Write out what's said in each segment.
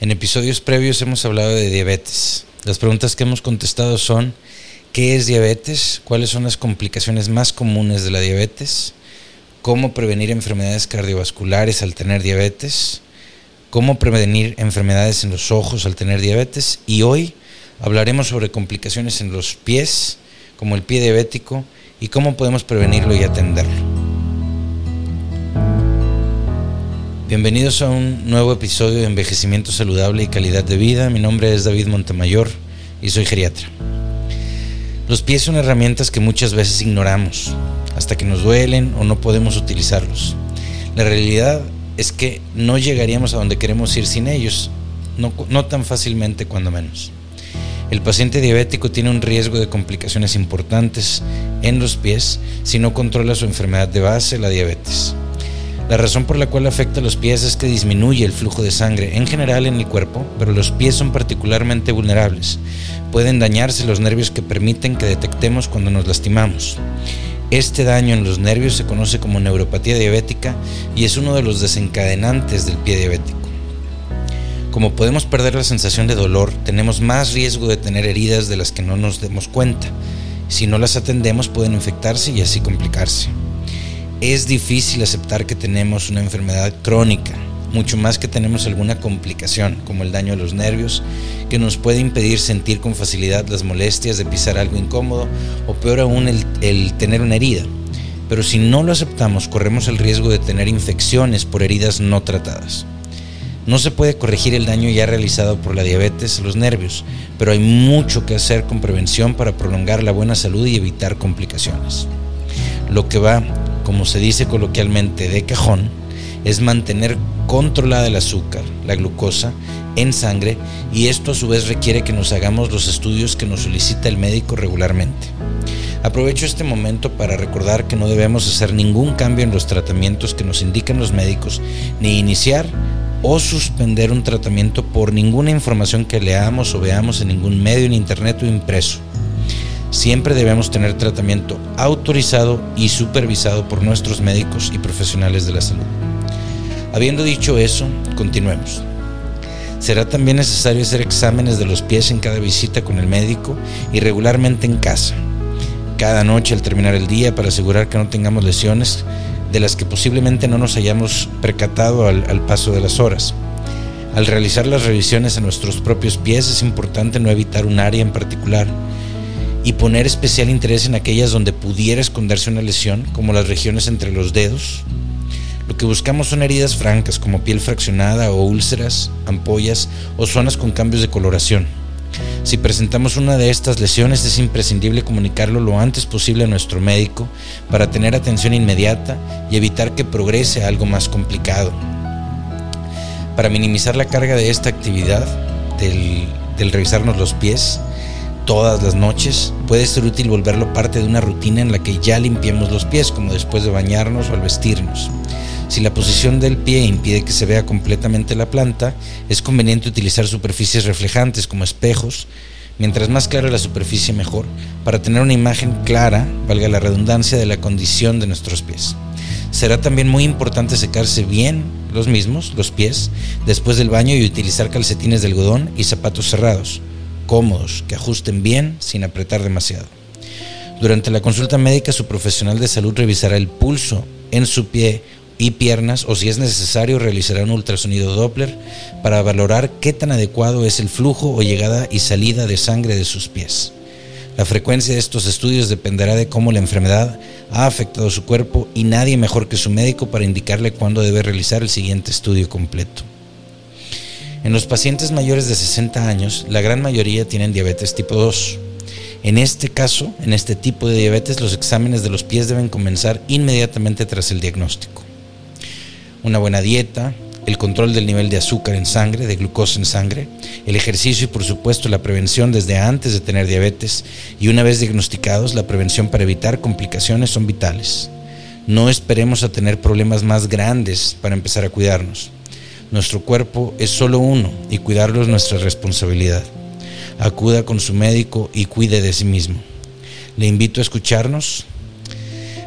En episodios previos hemos hablado de diabetes. Las preguntas que hemos contestado son, ¿qué es diabetes? ¿Cuáles son las complicaciones más comunes de la diabetes? ¿Cómo prevenir enfermedades cardiovasculares al tener diabetes? ¿Cómo prevenir enfermedades en los ojos al tener diabetes? Y hoy hablaremos sobre complicaciones en los pies, como el pie diabético, y cómo podemos prevenirlo y atenderlo. Bienvenidos a un nuevo episodio de Envejecimiento Saludable y Calidad de Vida. Mi nombre es David Montemayor y soy geriatra. Los pies son herramientas que muchas veces ignoramos, hasta que nos duelen o no podemos utilizarlos. La realidad es que no llegaríamos a donde queremos ir sin ellos, no, no tan fácilmente cuando menos. El paciente diabético tiene un riesgo de complicaciones importantes en los pies si no controla su enfermedad de base, la diabetes. La razón por la cual afecta a los pies es que disminuye el flujo de sangre en general en el cuerpo, pero los pies son particularmente vulnerables. Pueden dañarse los nervios que permiten que detectemos cuando nos lastimamos. Este daño en los nervios se conoce como neuropatía diabética y es uno de los desencadenantes del pie diabético. Como podemos perder la sensación de dolor, tenemos más riesgo de tener heridas de las que no nos demos cuenta. Si no las atendemos pueden infectarse y así complicarse. Es difícil aceptar que tenemos una enfermedad crónica, mucho más que tenemos alguna complicación, como el daño a los nervios, que nos puede impedir sentir con facilidad las molestias de pisar algo incómodo o peor aún el, tener una herida. Pero si no lo aceptamos, corremos el riesgo de tener infecciones por heridas no tratadas. No se puede corregir el daño ya realizado por la diabetes a los nervios, pero hay mucho que hacer con prevención para prolongar la buena salud y evitar complicaciones. Lo que va, como se dice coloquialmente, de cajón, es mantener controlada el azúcar, la glucosa, en sangre y esto a su vez requiere que nos hagamos los estudios que nos solicita el médico regularmente. Aprovecho este momento para recordar que no debemos hacer ningún cambio en los tratamientos que nos indican los médicos, ni iniciar o suspender un tratamiento por ninguna información que leamos o veamos en ningún medio en internet o impreso. Siempre debemos tener tratamiento autorizado y supervisado por nuestros médicos y profesionales de la salud. Habiendo dicho eso, continuemos. Será también necesario hacer exámenes de los pies en cada visita con el médico y regularmente en casa. Cada noche al terminar el día para asegurar que no tengamos lesiones de las que posiblemente no nos hayamos percatado al, paso de las horas. Al realizar las revisiones a nuestros propios pies es importante no evitar un área en particular y poner especial interés en aquellas donde pudiera esconderse una lesión, como las regiones entre los dedos. Lo que buscamos son heridas francas como piel fraccionada o úlceras, ampollas o zonas con cambios de coloración. Si presentamos una de estas lesiones es imprescindible comunicarlo lo antes posible a nuestro médico para tener atención inmediata y evitar que progrese algo más complicado. Para minimizar la carga de esta actividad, del, revisarnos los pies, todas las noches, puede ser útil volverlo parte de una rutina en la que ya limpiemos los pies, como después de bañarnos o al vestirnos. Si la posición del pie impide que se vea completamente la planta, es conveniente utilizar superficies reflejantes como espejos. Mientras más clara la superficie mejor, para tener una imagen clara, valga la redundancia, de la condición de nuestros pies. Será también muy importante secarse bien los mismos, los pies, después del baño y utilizar calcetines de algodón y zapatos cerrados, cómodos, que ajusten bien sin apretar demasiado. Durante la consulta médica, su profesional de salud revisará el pulso en su pie y piernas o si es necesario realizará un ultrasonido Doppler para valorar qué tan adecuado es el flujo o llegada y salida de sangre de sus pies. La frecuencia de estos estudios dependerá de cómo la enfermedad ha afectado su cuerpo y nadie mejor que su médico para indicarle cuándo debe realizar el siguiente estudio completo. En los pacientes mayores de 60 años, la gran mayoría tienen diabetes tipo 2. En este caso, en este tipo de diabetes, los exámenes de los pies deben comenzar inmediatamente tras el diagnóstico una buena dieta, el control del nivel de azúcar en sangre, de glucosa en sangre, el ejercicio y por supuesto la prevención desde antes de tener diabetes y una vez diagnosticados la prevención para evitar complicaciones son vitales. No esperemos a tener problemas más grandes para empezar a cuidarnos. Nuestro cuerpo es solo uno y cuidarlo es nuestra responsabilidad. Acuda con su médico y cuide de sí mismo. Le invito a escucharnos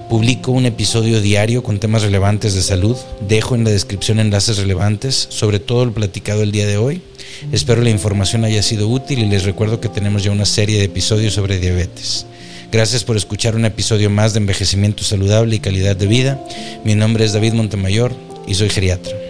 Publico un episodio diario con temas relevantes de salud. Dejo en la descripción enlaces relevantes sobre todo lo platicado el día de hoy. Espero la información haya sido útil y les recuerdo que tenemos ya una serie de episodios sobre diabetes. Gracias por escuchar un episodio más de envejecimiento saludable y calidad de vida. Mi nombre es David Montemayor y soy geriatra.